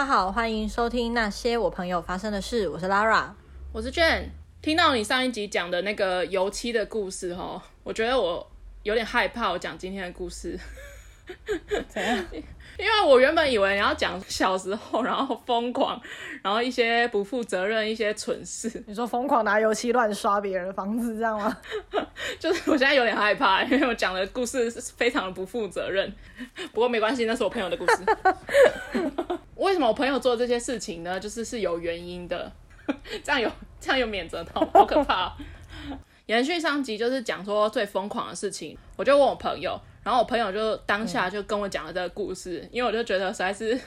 大家好，欢迎收听那些我朋友发生的事。我是 Lara，我是 Jane。听到你上一集讲的那个油漆的故事，哈，我觉得我有点害怕。我讲今天的故事，怎样？因为我原本以为你要讲小时候，然后疯狂，然后一些不负责任、一些蠢事。你说疯狂拿油漆乱刷别人的房子，这样吗？就是我现在有点害怕，因为我讲的故事是非常的不负责任。不过没关系，那是我朋友的故事。为什么我朋友做这些事情呢？就是是有原因的。这样有这样有免责套，好可怕哦。延续上集就是讲说最疯狂的事情，我就问我朋友。然后我朋友就当下就跟我讲了这个故事，嗯、因为我就觉得实在是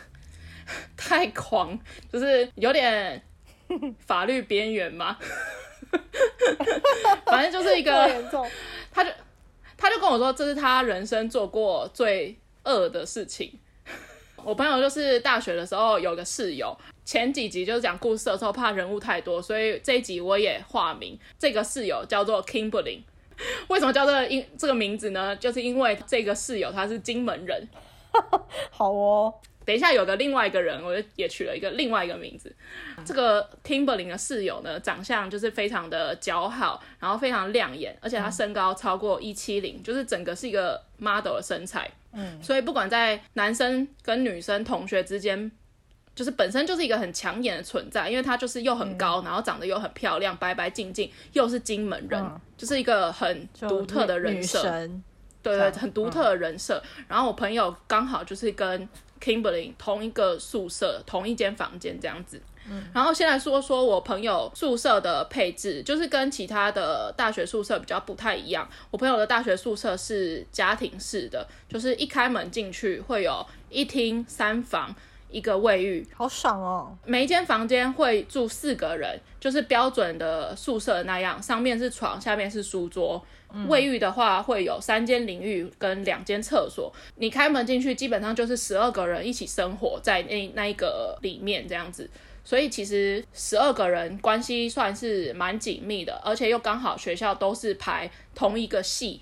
太狂，就是有点 法律边缘嘛。反正就是一个，他就他就跟我说，这是他人生做过最恶的事情。我朋友就是大学的时候有个室友，前几集就是讲故事的时候怕人物太多，所以这一集我也化名，这个室友叫做 Kimberly。为什么叫这个因这个名字呢？就是因为这个室友他是金门人。好哦，等一下有个另外一个人，我就也取了一个另外一个名字。这个 Timberlin 的室友呢，长相就是非常的姣好，然后非常亮眼，而且他身高超过一七零，就是整个是一个 model 的身材。嗯，所以不管在男生跟女生同学之间。就是本身就是一个很抢眼的存在，因为她就是又很高，嗯、然后长得又很漂亮，白白净净，又是金门人，嗯、就是一个很独特的人设。对对，很独特的人设。嗯、然后我朋友刚好就是跟 Kimberly 同一个宿舍，同一间房间这样子。嗯。然后先来说说我朋友宿舍的配置，就是跟其他的大学宿舍比较不太一样。我朋友的大学宿舍是家庭式的，就是一开门进去会有一厅三房。一个卫浴，好爽哦！每一间房间会住四个人，就是标准的宿舍那样，上面是床，下面是书桌。嗯、卫浴的话会有三间淋浴跟两间厕所。你开门进去，基本上就是十二个人一起生活在那那一个里面这样子。所以其实十二个人关系算是蛮紧密的，而且又刚好学校都是排同一个系，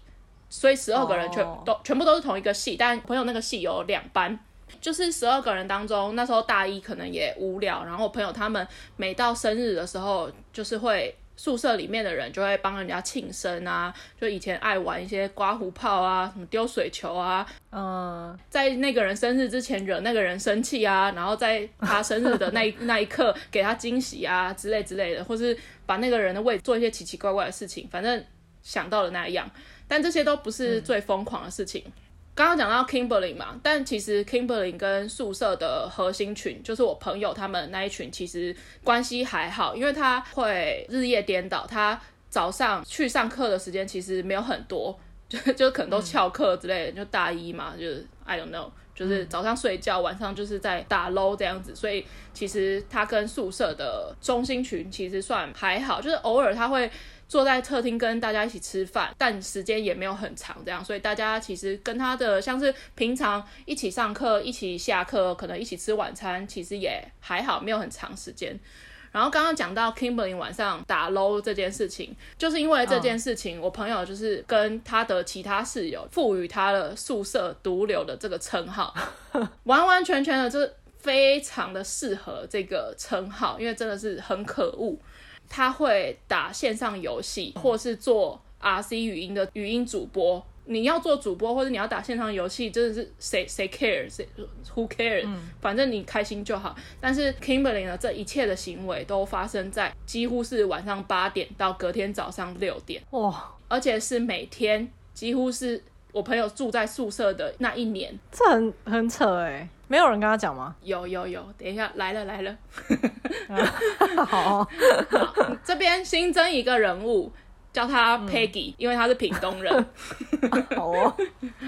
所以十二个人全、哦、都全部都是同一个系。但朋友那个系有两班。就是十二个人当中，那时候大一可能也无聊，然后我朋友他们每到生日的时候，就是会宿舍里面的人就会帮人家庆生啊，就以前爱玩一些刮胡泡啊，什么丢水球啊，嗯，在那个人生日之前惹那个人生气啊，然后在他生日的那一 那一刻给他惊喜啊之类之类的，或是把那个人的胃做一些奇奇怪怪的事情，反正想到了那样，但这些都不是最疯狂的事情。嗯刚刚讲到 Kimberly 嘛，但其实 Kimberly 跟宿舍的核心群，就是我朋友他们那一群，其实关系还好，因为他会日夜颠倒，他早上去上课的时间其实没有很多，就就可能都翘课之类的，嗯、就大一嘛，就是 I don't know，就是早上睡觉，晚上就是在打 low 这样子，所以其实他跟宿舍的中心群其实算还好，就是偶尔他会。坐在客厅跟大家一起吃饭，但时间也没有很长，这样，所以大家其实跟他的像是平常一起上课、一起下课，可能一起吃晚餐，其实也还好，没有很长时间。然后刚刚讲到 Kimberly 晚上打 low 这件事情，就是因为这件事情，我朋友就是跟他的其他室友赋予他的宿舍毒瘤的这个称号，完完全全的就是非常的适合这个称号，因为真的是很可恶。他会打线上游戏，或是做 RC 语音的语音主播。你要做主播，或者你要打线上游戏，真的是谁谁 care 谁 who cares，嗯，反正你开心就好。但是 Kimberly 呢，这一切的行为都发生在几乎是晚上八点到隔天早上六点，哇！而且是每天，几乎是我朋友住在宿舍的那一年，这很很扯哎。没有人跟他讲吗？有有有，等一下来了来了。好，哦、好，这边新增一个人物，叫他 Peggy，、嗯、因为他是屏东人。好哦，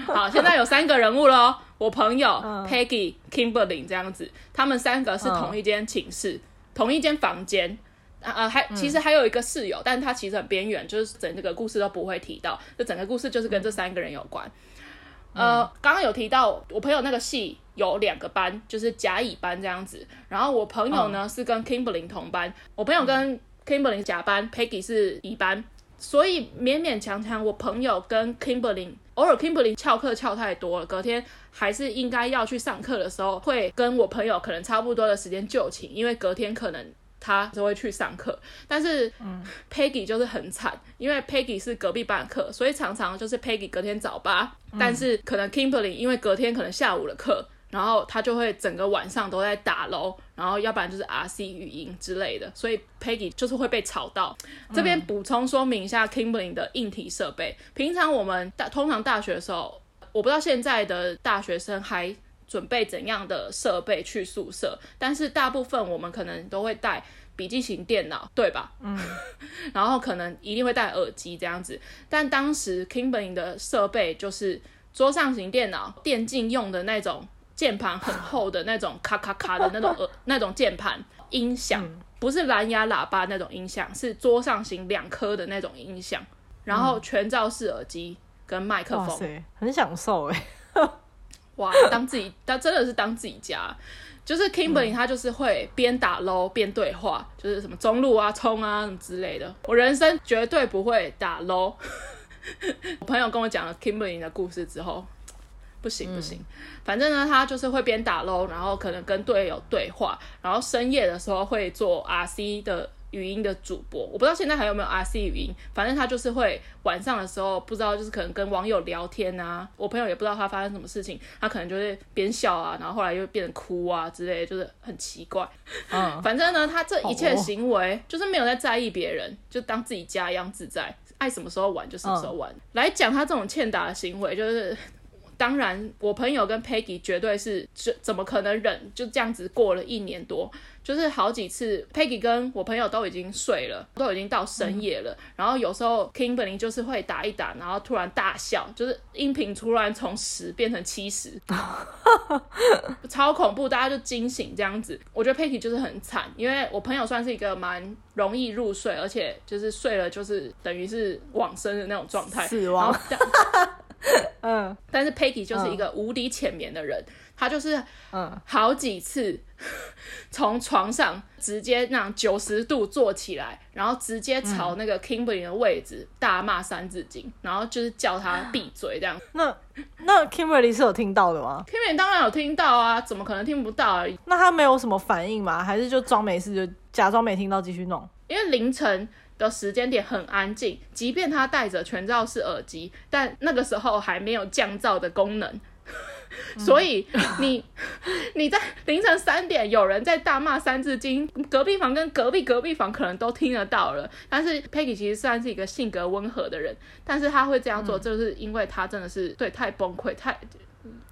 好，现在有三个人物喽。我朋友、嗯、Peggy、Kimberly 这样子，他们三个是同一间寝室，嗯、同一间房间。啊啊，还其实还有一个室友，嗯、但他其实很边缘，就是整这个故事都不会提到。这整个故事就是跟这三个人有关。嗯、呃，刚刚有提到我朋友那个系。有两个班，就是甲乙班这样子。然后我朋友呢、嗯、是跟 Kimberly 同班，我朋友跟 Kimberly 甲班，Peggy 是乙班，所以勉勉强强，我朋友跟 Kimberly 偶尔 Kimberly 翘课翘太多了，隔天还是应该要去上课的时候，会跟我朋友可能差不多的时间就寝，因为隔天可能他就会去上课。但是 Peggy 就是很惨，因为 Peggy 是隔壁班课，所以常常就是 Peggy 隔天早八，但是可能 Kimberly 因为隔天可能下午的课。然后他就会整个晚上都在打楼，然后要不然就是 RC 语音之类的，所以 Peggy 就是会被吵到。这边补充说明一下 Kimberly 的硬体设备。平常我们大通常大学的时候，我不知道现在的大学生还准备怎样的设备去宿舍，但是大部分我们可能都会带笔记型电脑，对吧？嗯。然后可能一定会带耳机这样子，但当时 Kimberly 的设备就是桌上型电脑，电竞用的那种。键盘很厚的那种，咔咔咔的那种 呃那种键盘音响，不是蓝牙喇叭那种音响，是桌上型两颗的那种音响，然后全罩式耳机跟麦克风，很享受哎，哇，当自己，他真的是当自己家，就是 Kimberly 他就是会边打 LOL 边对话，就是什么中路啊、冲啊什么之类的，我人生绝对不会打 LOL。我朋友跟我讲了 Kimberly 的故事之后。不行不行，嗯、反正呢，他就是会边打 LOL，然后可能跟队友对话，然后深夜的时候会做 RC 的语音的主播。我不知道现在还有没有 RC 语音，反正他就是会晚上的时候不知道就是可能跟网友聊天啊。我朋友也不知道他发生什么事情，他可能就会边笑啊，然后后来又变成哭啊之类的，就是很奇怪。嗯，反正呢，他这一切行为就是没有在在意别人，就当自己家一样自在，爱什么时候玩就什么时候玩。嗯、来讲他这种欠打的行为，就是。当然，我朋友跟 Peggy 绝对是怎怎么可能忍？就这样子过了一年多，就是好几次 Peggy 跟我朋友都已经睡了，都已经到深夜了。嗯、然后有时候 Kimberly 就是会打一打，然后突然大笑，就是音频突然从十变成七十，超恐怖，大家就惊醒这样子。我觉得 Peggy 就是很惨，因为我朋友算是一个蛮容易入睡，而且就是睡了就是等于是往生的那种状态，死亡。嗯，但是 Peggy 就是一个无敌浅眠的人，他、嗯、就是嗯好几次从床上直接那样九十度坐起来，然后直接朝那个 Kimberly 的位置大骂三字经，然后就是叫他闭嘴这样。那那 Kimberly 是有听到的吗？Kimberly 当然有听到啊，怎么可能听不到而已？那他没有什么反应吗？还是就装没事，就假装没听到继续弄？因为凌晨。的时间点很安静，即便他戴着全罩式耳机，但那个时候还没有降噪的功能，所以你 你在凌晨三点有人在大骂三字经，隔壁房跟隔壁隔壁房可能都听得到了。但是 Peggy 其实算是一个性格温和的人，但是他会这样做，就是因为他真的是对太崩溃，太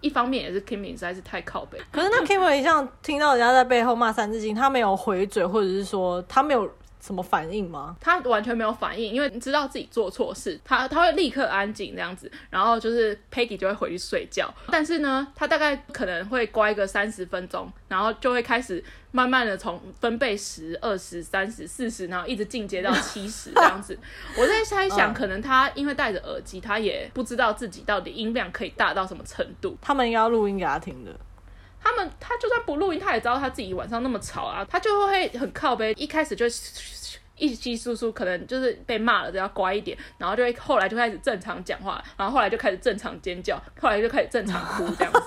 一方面也是 Kimmy 实在是太靠北。可是那 Kimmy 像听到人家在背后骂三字经，他没有回嘴，或者是说他没有。什么反应吗？他完全没有反应，因为你知道自己做错事，他他会立刻安静这样子，然后就是 Peggy 就会回去睡觉。但是呢，他大概可能会乖个三十分钟，然后就会开始慢慢的从分贝十、二十、三十、四十，然后一直进阶到七十这样子。我在猜想，可能他因为戴着耳机，他也不知道自己到底音量可以大到什么程度。他们应该要录音给他听的。他们他就算不录音，他也知道他自己晚上那么吵啊，他就会很靠背，一开始就一稀疏疏，可能就是被骂了，就要乖一点，然后就会后来就开始正常讲话，然后后来就开始正常尖叫，后来就开始正常哭这样子。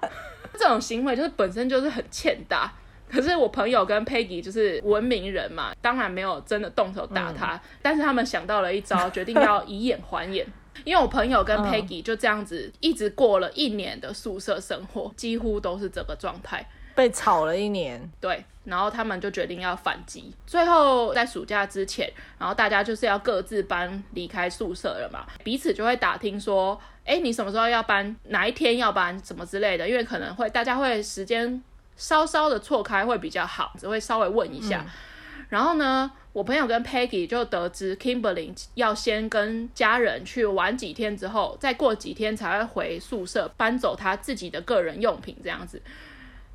这种行为就是本身就是很欠打，可是我朋友跟 Peggy 就是文明人嘛，当然没有真的动手打他，嗯、但是他们想到了一招，决定要以眼还眼。因为我朋友跟 Peggy 就这样子一直过了一年的宿舍生活，几乎都是这个状态，被吵了一年。对，然后他们就决定要反击。最后在暑假之前，然后大家就是要各自搬离开宿舍了嘛，彼此就会打听说，哎，你什么时候要搬？哪一天要搬？什么之类的，因为可能会大家会时间稍稍的错开会比较好，只会稍微问一下。嗯、然后呢，我朋友跟 Peggy 就得知 Kimberly 要先跟家人去玩几天之后，再过几天才会回宿舍搬走他自己的个人用品这样子。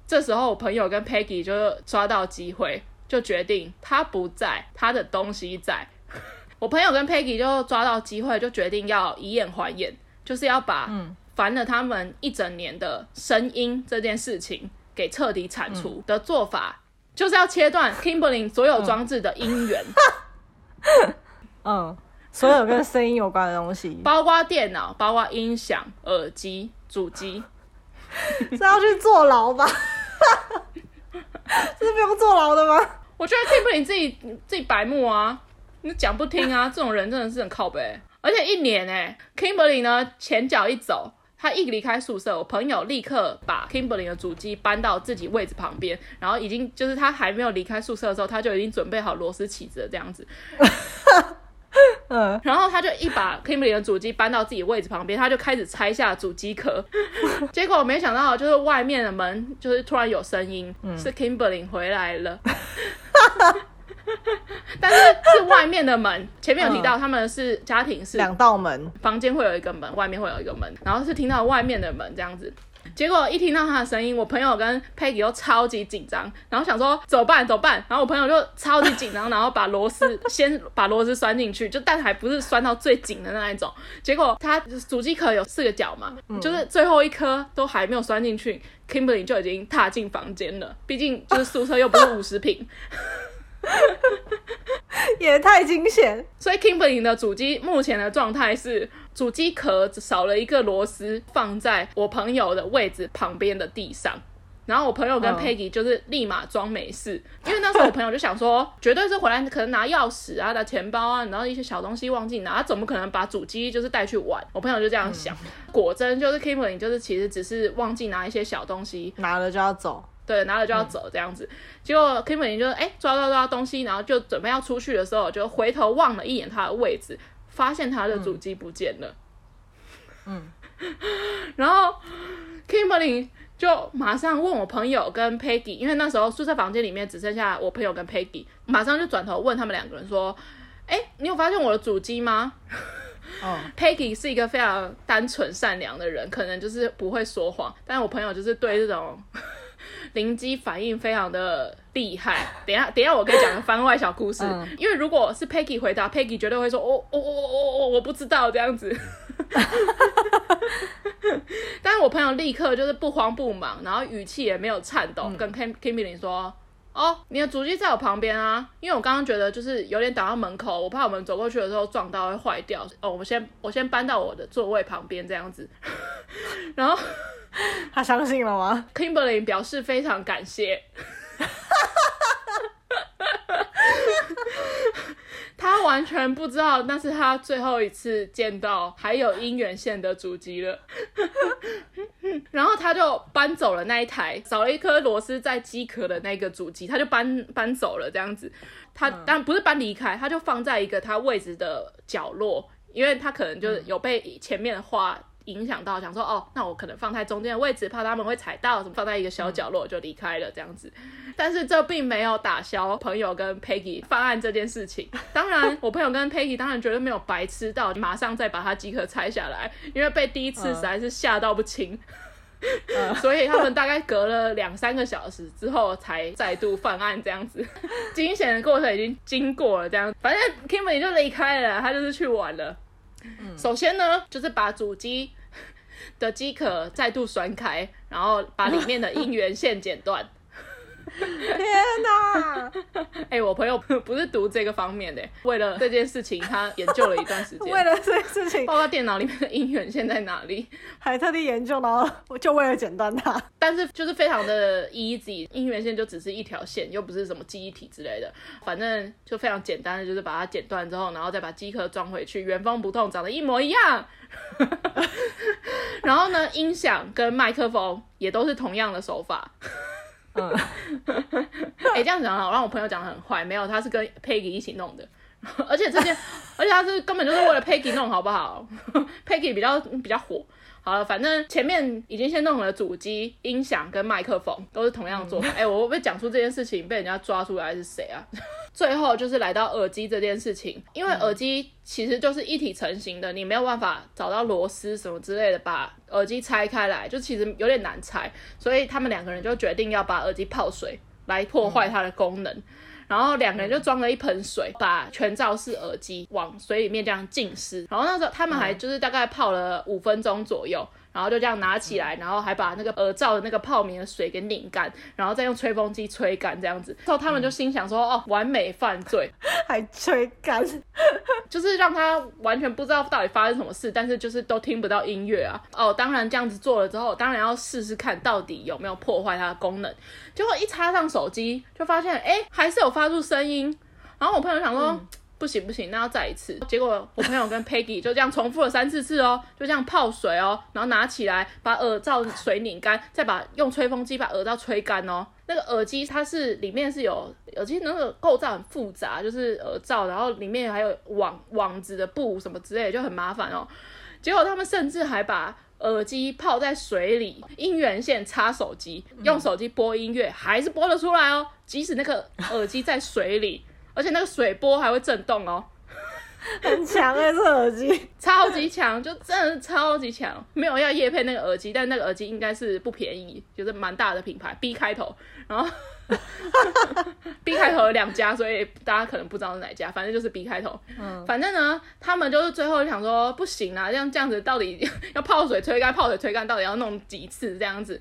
这时候我朋友跟 Peggy 就抓到机会，就决定他不在，他的东西在。我朋友跟 Peggy 就抓到机会，就决定要以眼还眼，就是要把烦了他们一整年的声音这件事情给彻底铲除的做法。就是要切断 Kimberly 所有装置的音源。嗯，所有跟声音有关的东西，包括电脑，包括音响、耳机、主机，是要去坐牢吧？这是不用坐牢的吗？我觉得 Kimberly 自己自己白目啊，你讲不听啊，这种人真的是很靠北。而且一年哎，Kimberly 呢前脚一走，他一离开宿舍，我朋友立刻把 Kimberly 的主机搬到自己位置旁边，然后已经就是他还没有离开宿舍的时候，他就已经准备好螺丝起子了这样子。嗯，然后他就一把 Kimberly 的主机搬到自己位置旁边，他就开始拆下主机壳。结果我没想到，就是外面的门就是突然有声音，嗯、是 Kimberly 回来了。但是是外面的门，前面有提到他们是家庭是两道门，房间会有一个门，外面会有一个门，然后是听到外面的门这样子。结果一听到他的声音，我朋友跟 Peggy 都超级紧张，然后想说怎么办？怎么办？然后我朋友就超级紧张，然后把螺丝先 把螺丝拴进去，就但还不是拴到最紧的那一种。结果他主机壳有四个角嘛，嗯、就是最后一颗都还没有拴进去，Kimberly 就已经踏进房间了。毕竟就是宿舍又不是五十坪。也太惊险！所以 Kimberly 的主机目前的状态是，主机壳少了一个螺丝，放在我朋友的位置旁边的地上。然后我朋友跟 Peggy 就是立马装没事，因为那时候我朋友就想说，绝对是回来可能拿钥匙啊、拿钱包啊，然后一些小东西忘记拿，他怎么可能把主机就是带去玩？我朋友就这样想。果真就是 Kimberly 就是其实只是忘记拿一些小东西，拿了就要走。对，拿了就要走这样子，嗯、结果 Kimberly 就哎抓抓抓东西，然后就准备要出去的时候，就回头望了一眼他的位置，发现他的主机不见了。嗯，然后 Kimberly 就马上问我朋友跟 Peggy，因为那时候宿舍房间里面只剩下我朋友跟 Peggy，马上就转头问他们两个人说：“哎，你有发现我的主机吗？”哦，Peggy 是一个非常单纯善良的人，可能就是不会说谎，但是我朋友就是对这种。灵机反应非常的厉害，等一下等一下我可以讲个番外小故事，嗯、因为如果是 Peggy 回答，Peggy 绝对会说哦哦哦哦哦，我不知道这样子。但是我朋友立刻就是不慌不忙，然后语气也没有颤抖，嗯、跟 Kim Kimberly 说：“哦，你的主机在我旁边啊，因为我刚刚觉得就是有点挡到门口，我怕我们走过去的时候撞到会坏掉。哦，我先我先搬到我的座位旁边这样子，然后。”他相信了吗？Kimberly 表示非常感谢。他完全不知道那是他最后一次见到还有姻缘线的主机了。然后他就搬走了那一台少了一颗螺丝在机壳的那个主机，他就搬搬走了这样子。他但不是搬离开，他就放在一个他位置的角落，因为他可能就是有被前面的话。影响到，想说哦，那我可能放在中间的位置，怕他们会踩到，什么放在一个小角落就离开了这样子。但是这并没有打消朋友跟 Peggy 犯案这件事情。当然，我朋友跟 Peggy 当然绝对没有白痴到马上再把它机壳拆下来，因为被第一次实在是吓到不轻，呃、所以他们大概隔了两三个小时之后才再度犯案这样子。惊险的过程已经经过了，这样，反正 Kimberly 就离开了，他就是去玩了。嗯、首先呢，就是把主机。的机壳再度栓开，然后把里面的音源线剪断。天哪！哎、欸，我朋友 不是读这个方面的，为了这件事情，他研究了一段时间。为了这件事情，包括电脑里面的音源线在哪里，还特地研究，然后就为了剪断它。但是就是非常的 easy，音源线就只是一条线，又不是什么记忆体之类的，反正就非常简单的，就是把它剪断之后，然后再把机壳装回去，原封不动，长得一模一样。然后呢，音响跟麦克风也都是同样的手法。嗯，哎、欸，这样讲好，让我朋友讲得很坏，没有，他是跟 Peggy 一起弄的，而且这件，而且他是根本就是为了 Peggy 弄，好不好？Peggy 比较比较火。好了，反正前面已经先弄了主机、音响跟麦克风，都是同样的做法。哎、嗯欸，我会不会讲出这件事情被人家抓出来是谁啊？最后就是来到耳机这件事情，因为耳机其实就是一体成型的，你没有办法找到螺丝什么之类的把耳机拆开来，就其实有点难拆，所以他们两个人就决定要把耳机泡水来破坏它的功能。嗯然后两个人就装了一盆水，把全罩式耳机往水里面这样浸湿。然后那时候他们还就是大概泡了五分钟左右，然后就这样拿起来，然后还把那个耳罩的那个泡棉的水给拧干，然后再用吹风机吹干这样子。之后他们就心想说：“哦，完美犯罪，还吹干，就是让他完全不知道到底发生什么事，但是就是都听不到音乐啊。”哦，当然这样子做了之后，当然要试试看到底有没有破坏它的功能。结果一插上手机，就发现哎，还是有发出声音。然后我朋友想说。嗯不行不行，那要再一次。结果我朋友跟 Peggy 就这样重复了三四次哦，就这样泡水哦，然后拿起来把耳罩水拧干，再把用吹风机把耳罩吹干哦。那个耳机它是里面是有耳机那个构造很复杂，就是耳罩，然后里面还有网网子的布什么之类的，就很麻烦哦。结果他们甚至还把耳机泡在水里，音源线插手机，用手机播音乐，还是播得出来哦，即使那个耳机在水里。而且那个水波还会震动哦，很强哎、欸，这耳机超级强，就真的是超级强。没有要夜配那个耳机，但那个耳机应该是不便宜，就是蛮大的品牌，B 开头，然后 B 开头有两家，所以大家可能不知道是哪家，反正就是 B 开头。嗯，反正呢，他们就是最后想说不行啊，这样这样子到底 要泡水吹干，泡水吹干到底要弄几次这样子。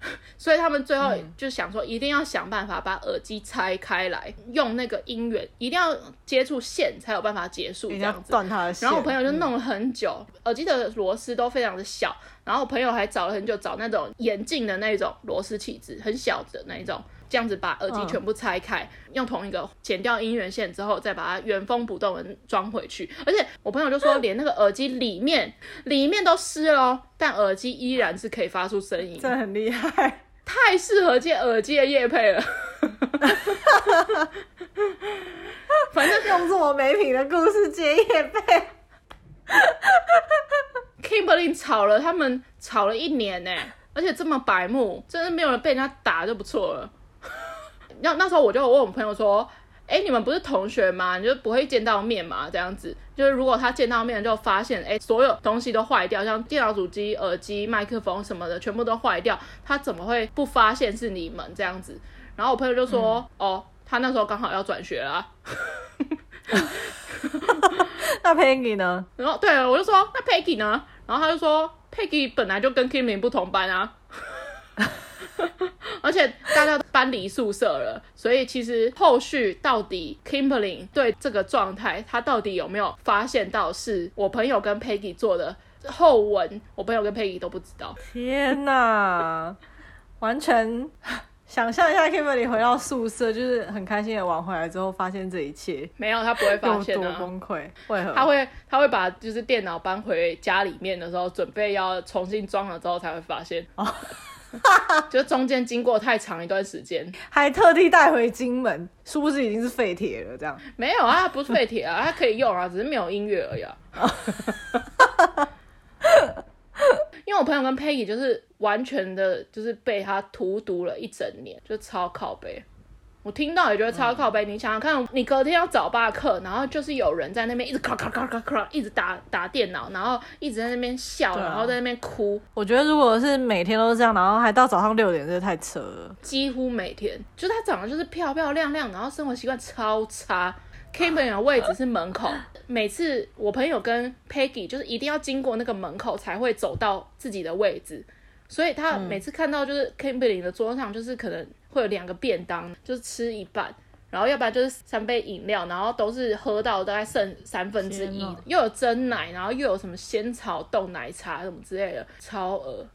所以他们最后就想说，一定要想办法把耳机拆开来，用那个音源，一定要接触线才有办法结束这样子。断它的线。然后我朋友就弄了很久，耳机的螺丝都非常的小，然后我朋友还找了很久，找那种眼镜的那种螺丝起子，很小的那一种。这样子把耳机全部拆开，嗯、用同一个剪掉音源线之后，再把它原封不动的装回去。而且我朋友就说，连那个耳机里面里面都湿了，但耳机依然是可以发出声音，这很厉害，太适合接耳机的夜配了。反正用这么没品的故事接夜配，Kimberly 吵了他们吵了一年呢，而且这么白目，真的没有人被人家打就不错了。那那时候我就问我朋友说：“哎、欸，你们不是同学吗？你就不会见到面吗？这样子，就是如果他见到面就发现，哎、欸，所有东西都坏掉，像电脑主机、耳机、麦克风什么的，全部都坏掉，他怎么会不发现是你们这样子？”然后我朋友就说：“嗯、哦，他那时候刚好要转学啦。”那 Peggy 呢？然后对，我就说：“那 Peggy 呢？”然后他就说：“Peggy 本来就跟 Kimmy 不同班啊。” 而且大家都搬离宿舍了，所以其实后续到底 Kimberly 对这个状态，他到底有没有发现到是我朋友跟 Peggy 做的后文，我朋友跟 Peggy 都不知道。天哪，完全想象一下 Kimberly 回到宿舍，就是很开心的玩回来之后，发现这一切没有，他不会发现的、啊，多崩溃。为何？他会他会把就是电脑搬回家里面的时候，准备要重新装了之后才会发现。哦 就中间经过太长一段时间，还特地带回金门，殊不知已经是废铁了。这样没有啊，不是废铁啊，它可以用啊，只是没有音乐而已啊。因为我朋友跟 Peggy 就是完全的，就是被他荼毒了一整年，就超靠北。我听到也觉得超靠北。你想想看，你隔天要早八课，然后就是有人在那边一直咔咔咔咔咔一直打打电脑，然后一直在那边笑，然后在那边哭。我觉得如果是每天都是这样，然后还到早上六点，这太扯了。几乎每天，就他长得就是漂漂亮亮，然后生活习惯超差。Kimberly 的位置是门口，每次我朋友跟 Peggy 就是一定要经过那个门口才会走到自己的位置，所以他每次看到就是 Kimberly 的桌上就是可能。会有两个便当，就是吃一半，然后要不然就是三杯饮料，然后都是喝到大概剩三分之一，又有蒸奶，然后又有什么仙草冻奶茶什么之类的，超恶。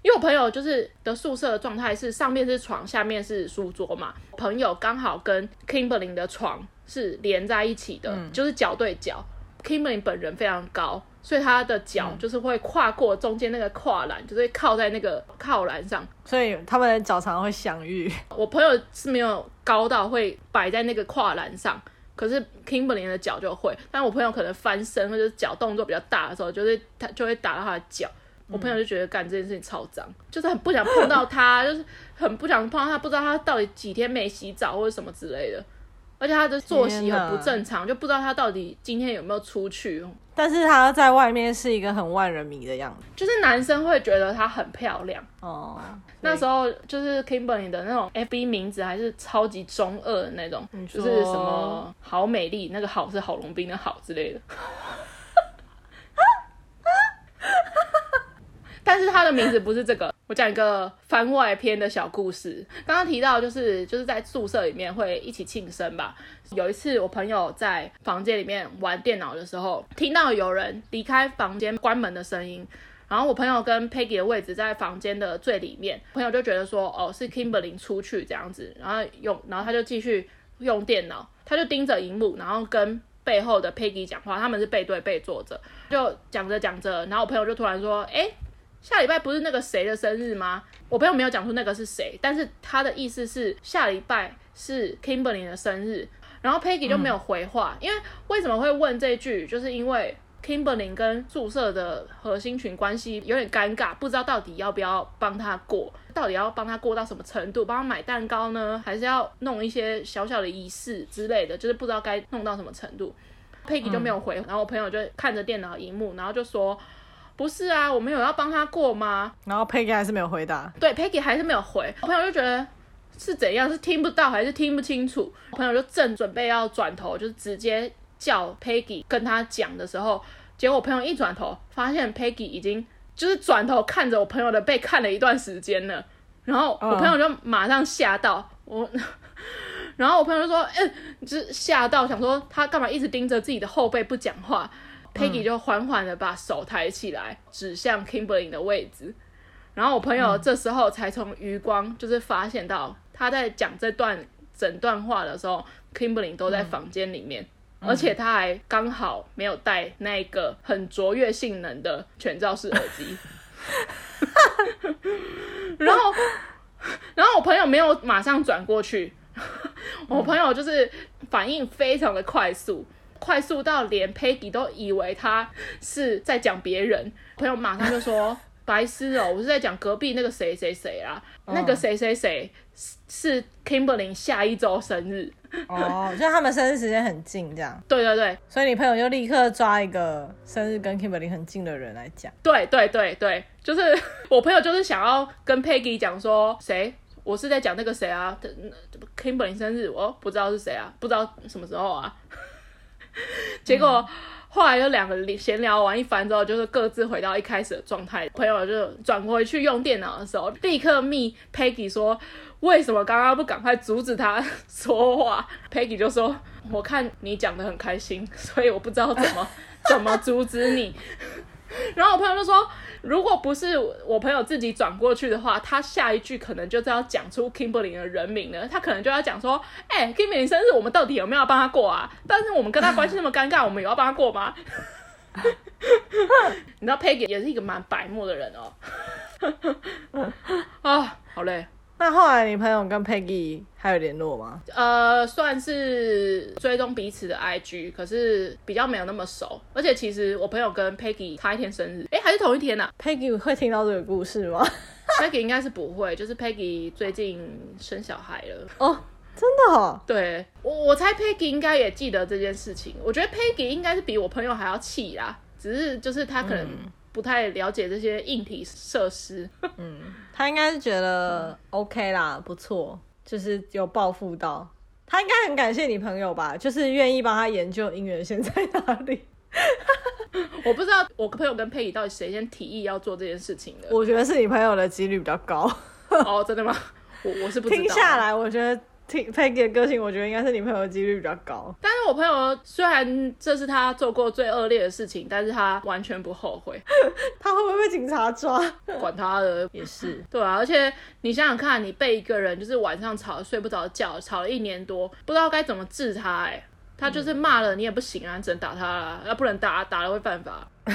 因为我朋友就是的宿舍的状态是上面是床，下面是书桌嘛，朋友刚好跟 Kimberly 的床是连在一起的，嗯、就是脚对脚。Kimberly 本人非常高。所以他的脚就是会跨过中间那个跨栏，嗯、就是会靠在那个靠栏上，所以他们的脚常常会相遇。我朋友是没有高到会摆在那个跨栏上，可是 Kimberly 的脚就会。但我朋友可能翻身或者脚动作比较大的时候，就是他就会打到他的脚。我朋友就觉得干这件事情超脏，就是很不想碰到他，就是很不想碰到他，不知道他到底几天没洗澡或者什么之类的。而且他的作息很不正常，就不知道他到底今天有没有出去。但是他在外面是一个很万人迷的样子，就是男生会觉得她很漂亮哦。那时候就是 Kimberly 的那种 FB 名字还是超级中二的那种，就是什么好美丽，那个好是郝龙斌的好之类的。但是他的名字不是这个。我讲一个番外篇的小故事。刚刚提到就是就是在宿舍里面会一起庆生吧。有一次我朋友在房间里面玩电脑的时候，听到有人离开房间关门的声音。然后我朋友跟 Peggy 的位置在房间的最里面，朋友就觉得说哦是 Kimberly 出去这样子，然后用然后他就继续用电脑，他就盯着荧幕，然后跟背后的 Peggy 讲话，他们是背对背坐着，就讲着讲着，然后我朋友就突然说，哎，下礼拜不是那个谁的生日吗？我朋友没有讲出那个是谁，但是他的意思是下礼拜是 Kimberly 的生日，然后 Peggy 就没有回话，嗯、因为为什么会问这句，就是因为 Kimberly 跟宿舍的核心群关系有点尴尬，不知道到底要不要帮他过。到底要帮他过到什么程度？帮他买蛋糕呢，还是要弄一些小小的仪式之类的？就是不知道该弄到什么程度。Peggy 就没有回，嗯、然后我朋友就看着电脑荧幕，然后就说：“不是啊，我们有要帮他过吗？”然后 Peggy 还是没有回答。对，Peggy 还是没有回。我朋友就觉得是怎样？是听不到还是听不清楚？我朋友就正准备要转头，就是直接叫 Peggy 跟他讲的时候，结果我朋友一转头，发现 Peggy 已经。就是转头看着我朋友的背看了一段时间了，然后我朋友就马上吓到我，然后我朋友就说：“哎、欸，就是吓到，想说他干嘛一直盯着自己的后背不讲话。嗯” Peggy 就缓缓的把手抬起来，指向 Kimberly 的位置，然后我朋友这时候才从余光就是发现到他在讲这段整段话的时候，Kimberly 都在房间里面。而且他还刚好没有带那个很卓越性能的全罩式耳机，然后，然后我朋友没有马上转过去，我朋友就是反应非常的快速，快速到连 Peggy 都以为他是在讲别人，朋友马上就说。白痴哦，我是在讲隔壁那个谁谁谁啊，哦、那个谁谁谁是 Kimberly 下一周生日。哦，就他们生日时间很近，这样。对对对，所以你朋友就立刻抓一个生日跟 Kimberly 很近的人来讲。对对对对，就是我朋友就是想要跟 Peggy 讲说谁，我是在讲那个谁啊，Kimberly 生日，我不知道是谁啊，不知道什么时候啊，结果。后来就两个闲聊完一番之后，就是各自回到一开始的状态。朋友就转回去用电脑的时候，立刻密 Peggy 说：“为什么刚刚不赶快阻止他 说话？”Peggy 就说：“我看你讲的很开心，所以我不知道怎么怎么阻止你。” 然后我朋友就说。如果不是我朋友自己转过去的话，他下一句可能就是要讲出 Kimberly 的人名了。他可能就要讲说：“哎、，Kimberly 生日，我们到底有没有帮他过啊？但是我们跟他关系那么尴尬，我们有要帮他过吗？” 你知道 Peggy 也是一个蛮白目的人哦。啊，好累。那后来你朋友跟 Peggy 还有联络吗？呃，算是追踪彼此的 IG，可是比较没有那么熟。而且其实我朋友跟 Peggy 差一天生日，哎，还是同一天呐、啊。Peggy 会听到这个故事吗？Peggy 应该是不会，就是 Peggy 最近生小孩了。哦，真的哦？对，我我猜 Peggy 应该也记得这件事情。我觉得 Peggy 应该是比我朋友还要气啦，只是就是他可能、嗯。不太了解这些硬体设施，嗯，他应该是觉得 OK 啦，不错，就是有报复到，他应该很感谢你朋友吧，就是愿意帮他研究姻缘线在哪里。我不知道我朋友跟佩仪到底谁先提议要做这件事情的，我觉得是你朋友的几率比较高。哦，真的吗？我我是不知道。听下来，我觉得。Peggy 的个性，我觉得应该是你朋友的几率比较高。但是我朋友虽然这是他做过最恶劣的事情，但是他完全不后悔。他会不会被警察抓？管他的，也是。对啊，而且你想想看，你被一个人就是晚上吵睡不着觉，吵了一年多，不知道该怎么治他。哎，他就是骂了你也不行啊，只能打他啦。那不能打，打了会犯法。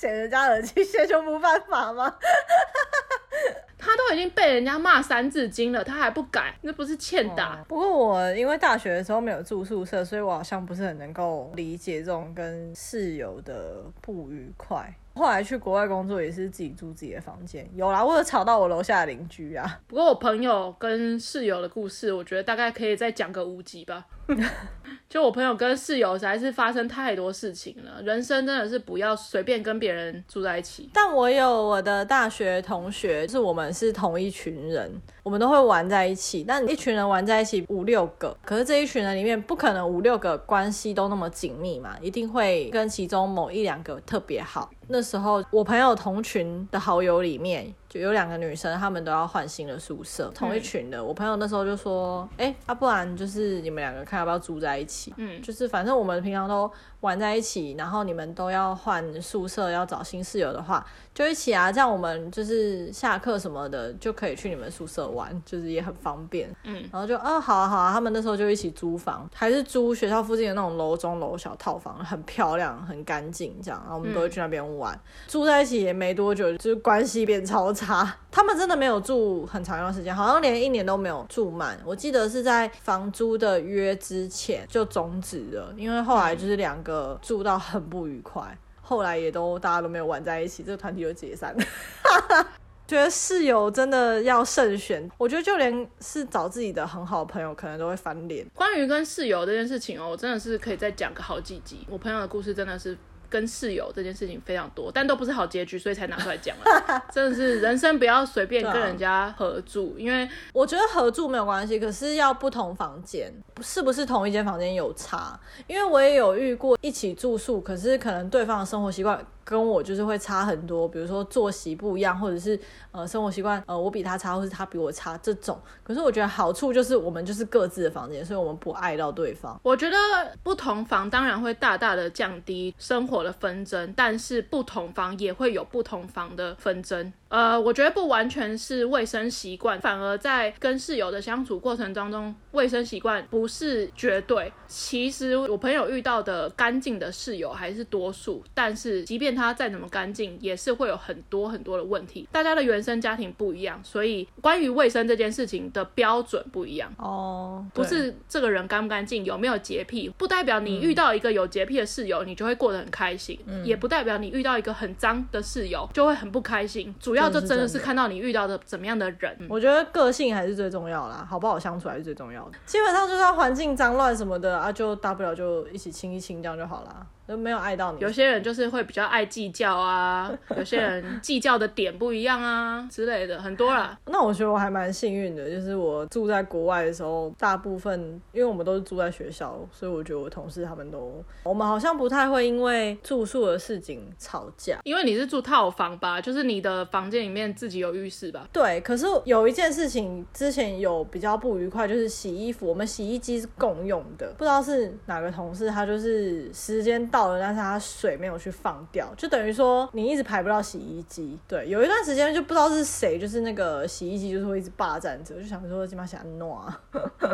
捡人家耳机 线就不犯法吗？他都已经被人家骂三字经了，他还不改，那不是欠打。哦，不过我因为大学的时候没有住宿舍，所以我好像不是很能够理解这种跟室友的不愉快。后来去国外工作也是自己住自己的房间，有啦，我有吵到我楼下的邻居啊。不过我朋友跟室友的故事，我觉得大概可以再讲个五集吧。就我朋友跟室友实在是发生太多事情了，人生真的是不要随便跟别人住在一起。但我有我的大学同学，就是我们是同一群人，我们都会玩在一起。但一群人玩在一起五六个，可是这一群人里面不可能五六个关系都那么紧密嘛，一定会跟其中某一两个特别好。那时时候我朋友同群的好友里面。就有两个女生，她们都要换新的宿舍，同一群的。嗯、我朋友那时候就说：“哎、欸，要、啊、不然就是你们两个看要不要住在一起？嗯，就是反正我们平常都玩在一起，然后你们都要换宿舍，要找新室友的话，就一起啊。这样我们就是下课什么的就可以去你们宿舍玩，就是也很方便。嗯，然后就哦，好啊，好啊。他们那时候就一起租房，还是租学校附近的那种楼中楼小套房，很漂亮，很干净，这样。然后我们都会去那边玩，嗯、住在一起也没多久，就是关系变超差。他们真的没有住很长一段时间，好像连一年都没有住满。我记得是在房租的约之前就终止了，因为后来就是两个住到很不愉快，后来也都大家都没有玩在一起，这个团体就解散了。觉得室友真的要慎选，我觉得就连是找自己的很好朋友，可能都会翻脸。关于跟室友这件事情哦，我真的是可以再讲个好几集。我朋友的故事真的是。跟室友这件事情非常多，但都不是好结局，所以才拿出来讲了。真的是人生不要随便跟人家合住，因为我觉得合住没有关系，可是要不同房间，是不是同一间房间有差？因为我也有遇过一起住宿，可是可能对方的生活习惯。跟我就是会差很多，比如说作息不一样，或者是呃生活习惯，呃我比他差，或是他比我差这种。可是我觉得好处就是我们就是各自的房间，所以我们不碍到对方。我觉得不同房当然会大大的降低生活的纷争，但是不同房也会有不同房的纷争。呃，我觉得不完全是卫生习惯，反而在跟室友的相处过程当中，卫生习惯不是绝对。其实我朋友遇到的干净的室友还是多数，但是即便他再怎么干净，也是会有很多很多的问题。大家的原生家庭不一样，所以关于卫生这件事情的标准不一样。哦，不是这个人干不干净，有没有洁癖，不代表你遇到一个有洁癖的室友，你就会过得很开心，嗯，也不代表你遇到一个很脏的室友就会很不开心。主要。要就真的是看到你遇到的怎么样的人，我觉得个性还是最重要啦，好不好相处还是最重要的。基本上就算环境脏乱什么的啊，就大不了就一起清一清，这样就好啦。都没有爱到你。有些人就是会比较爱计较啊，有些人计较的点不一样啊之类的，很多啦。那我觉得我还蛮幸运的，就是我住在国外的时候，大部分因为我们都是住在学校，所以我觉得我同事他们都，我们好像不太会因为住宿的事情吵架。因为你是住套房吧，就是你的房间里面自己有浴室吧？对。可是有一件事情之前有比较不愉快，就是洗衣服，我们洗衣机是共用的，不知道是哪个同事，他就是时间到。到了，但是它水没有去放掉，就等于说你一直排不到洗衣机。对，有一段时间就不知道是谁，就是那个洗衣机就是会一直霸占着，就想说起码想弄啊。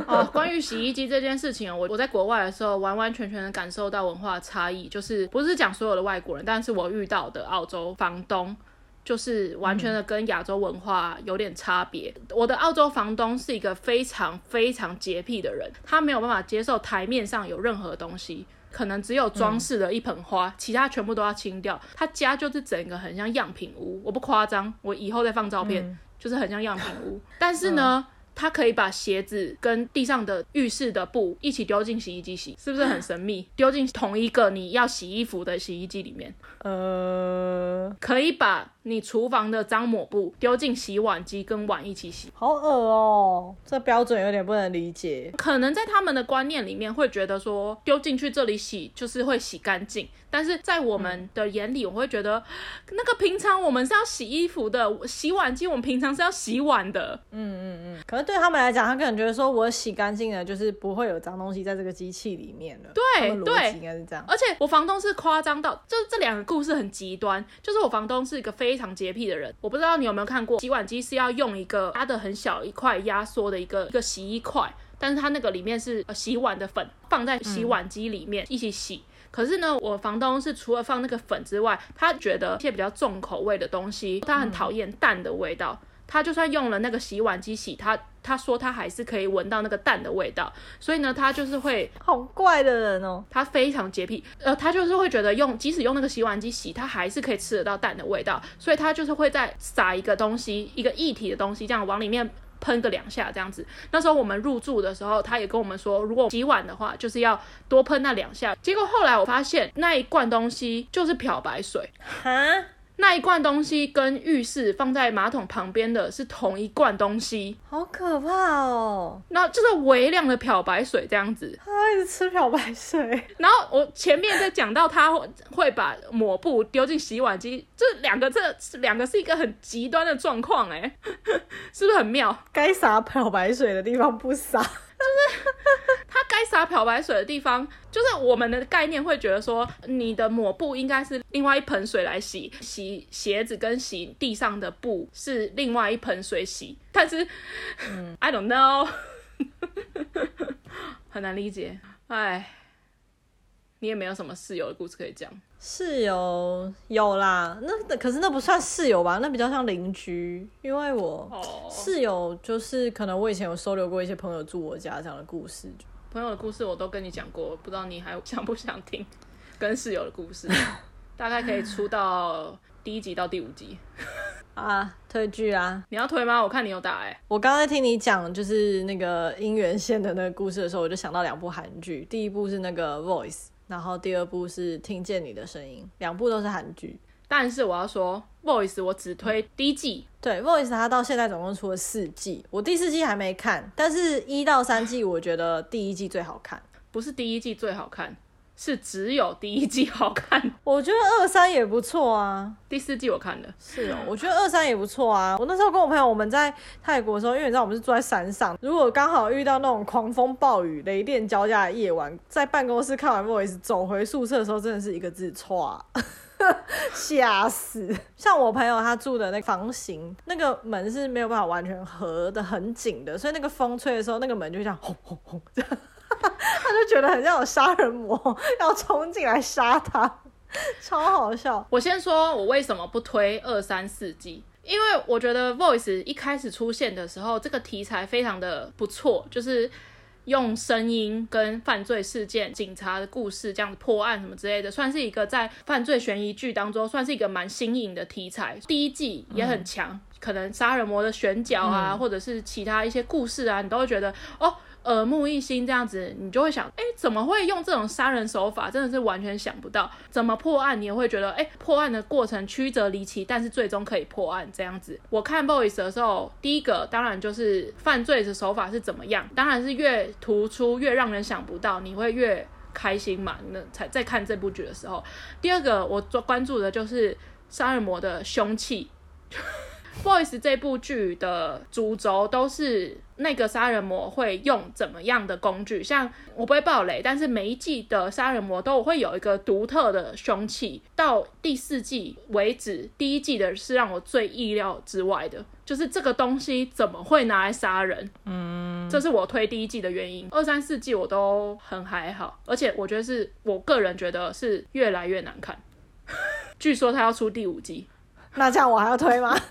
哦，关于洗衣机这件事情，我我在国外的时候完完全全的感受到文化差异，就是不是讲所有的外国人，但是我遇到的澳洲房东，就是完全的跟亚洲文化有点差别。嗯。我的澳洲房东是一个非常非常洁癖的人，他没有办法接受台面上有任何东西。可能只有装饰的一盆花，嗯，其他全部都要清掉。他家就是整个很像样品屋，我不夸张，我以后再放照片，嗯，就是很像样品屋。但是呢，嗯，他可以把鞋子跟地上的浴室的布一起丢进洗衣机洗，是不是很神秘？丢进同一个你要洗衣服的洗衣机里面，呃，可以把。你厨房的脏抹布丢进洗碗机，跟碗一起洗，好恶哦！这标准有点不能理解。可能在他们的观念里面，会觉得说丢进去这里洗就是会洗干净，但是在我们的眼里，我会觉得那个平常我们是要洗衣服的，洗碗机我们平常是要洗碗的。嗯嗯嗯。可是对他们来讲，他可能觉得说我洗干净了，就是不会有脏东西在这个机器里面了。对对，应该是这样。而且我房东是夸张到，就是这两个故事很极端，就是我房东是一个非。非常洁癖的人，我不知道你有没有看过，洗碗机是要用一个压的很小一块压缩的一个一个洗衣块，但是它那个里面是洗碗的粉，放在洗碗机里面一起洗。嗯。可是呢，我房东是除了放那个粉之外，他觉得一些比较重口味的东西，他很讨厌蛋的味道。他就算用了那个洗碗机洗，他他说他还是可以闻到那个蛋的味道，所以呢，他就是会好怪的人哦，他非常洁癖，呃，他就是会觉得用即使用那个洗碗机洗，他还是可以吃得到蛋的味道，所以他就是会再撒一个东西，一个液体的东西，这样往里面喷个两下，这样子。那时候我们入住的时候，他也跟我们说，如果洗碗的话，就是要多喷那两下。结果后来我发现那一罐东西就是漂白水，哈。那一罐东西跟浴室放在马桶旁边的是同一罐东西，好可怕哦！那就是微量的漂白水这样子。他一直吃漂白水，然后我前面在讲到他会把抹布丢进洗碗机，这两个这两个是一个很极端的状况，哎，是不是很妙？该洒漂白水的地方不洒。就是它该洒漂白水的地方，就是我们的概念会觉得说，你的抹布应该是另外一盆水来洗，洗鞋子跟洗地上的布是另外一盆水洗。但是，嗯，I don't know，很难理解。哎，你也没有什么室友的故事可以讲。室友有啦，那可是那不算室友吧？那比较像邻居，因为我室友就是可能我以前有收留过一些朋友住我家这样的故事。朋友的故事我都跟你讲过，不知道你还想不想听跟室友的故事？大概可以出到第一集到第五集啊，推剧啊，你要推吗？我看你有打哎、欸。我刚才听你讲就是那个姻缘线的那个故事的时候，我就想到两部韩剧，第一部是那个 Voice。然后第二部是听见你的声音，两部都是韩剧。但是我要说，Voice 我只推第一季。对，Voice 它到现在总共出了四季，我第四季还没看，但是一到三季我觉得第一季最好看，不是第一季最好看。是只有第一季好看，我觉得二三也不错啊。第四季我看的，是哦，我觉得二三也不错啊。我那时候跟我朋友我们在泰国的时候，因为你知道我们是住在山上，如果刚好遇到那种狂风暴雨、雷电交加的夜晚，在办公室看完 Voice 走回宿舍的时候，真的是一个字错，吓死。像我朋友他住的那个房型，那个门是没有办法完全合的很紧的，所以那个风吹的时候，那个门就这样轰轰轰这样。他就觉得很像有杀人魔 要冲进来杀他，超好笑。我先说，我为什么不推二三四季？因为我觉得 Voice 一开始出现的时候，这个题材非常的不错，就是用声音跟犯罪事件、警察的故事这样子破案什么之类的，算是一个在犯罪悬疑剧当中算是一个蛮新颖的题材。第一季也很强，嗯、可能杀人魔的选角啊，嗯、或者是其他一些故事啊，你都会觉得哦。耳目一新，这样子你就会想，哎，怎么会用这种杀人手法？真的是完全想不到。怎么破案？你也会觉得，哎，破案的过程曲折离奇，但是最终可以破案这样子。我看 Voice 的时候，第一个当然就是犯罪的手法是怎么样，当然是越突出越让人想不到，你会越开心嘛。那才在看这部剧的时候，第二个我关注的就是杀人魔的凶器。Voice 这部剧的主轴都是那个杀人魔会用怎么样的工具，像我不会爆雷，但是每一季的杀人魔都会有一个独特的凶器。到第四季为止，第一季的是让我最意料之外的，就是这个东西怎么会拿来杀人？嗯，这是我推第一季的原因。二三四季我都很还好，而且我觉得是我个人觉得是越来越难看。据说他要出第五季。那这样我还要推吗？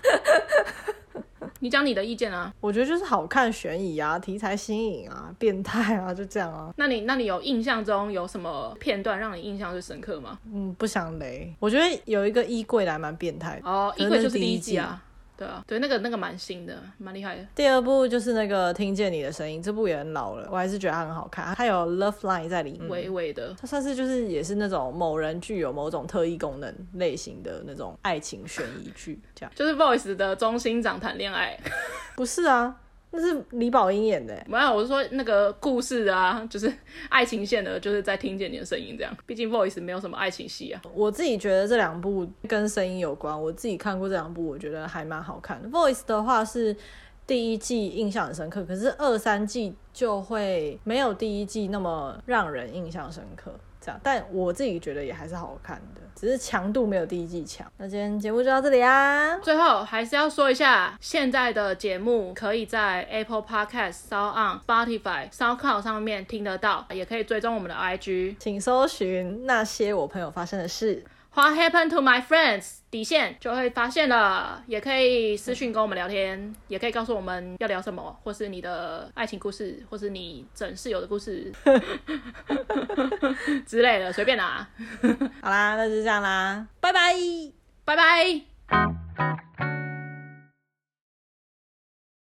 你讲你的意见啊。我觉得就是好看、悬疑啊，题材新颖啊，变态啊，就这样啊。那你那你有印象中有什么片段让你印象最深刻吗？嗯，不想雷。我觉得有一个衣柜还蛮变态的。哦，衣柜就是第一季啊。对啊，对，那个那个蛮新的，蛮厉害的。第二部就是那个听见你的声音，这部也很老了，我还是觉得它很好看。它有 love line 在里面，微微的。它算是就是也是那种某人具有某种特异功能类型的那种爱情悬疑剧，这样。就是 Voice 的中心长谈恋爱，不是啊。那是李宝英演的。没有，我是说那个故事啊，就是爱情线的，就是在听见你的声音这样。毕竟 Voice 没有什么爱情戏啊。我自己觉得这两部跟声音有关，我自己看过这两部，我觉得还蛮好看的。Voice 的话是第一季印象很深刻，可是二三季就会没有第一季那么让人印象深刻。这样，但我自己觉得也还是好看的。只是强度没有第一季强。那今天节目就到这里啊！最后还是要说一下，现在的节目可以在 Apple Podcast、SoundOn、Spotify、SoundCloud 上面听得到，也可以追踪我们的 IG，请搜寻那些我朋友发生的事。What happened to my friends？底线就会发现了，也可以私讯跟我们聊天，嗯、也可以告诉我们要聊什么，或是你的爱情故事，或是你整室友的故事 之类的，随便啦。好啦，那就这样啦，拜拜，拜拜。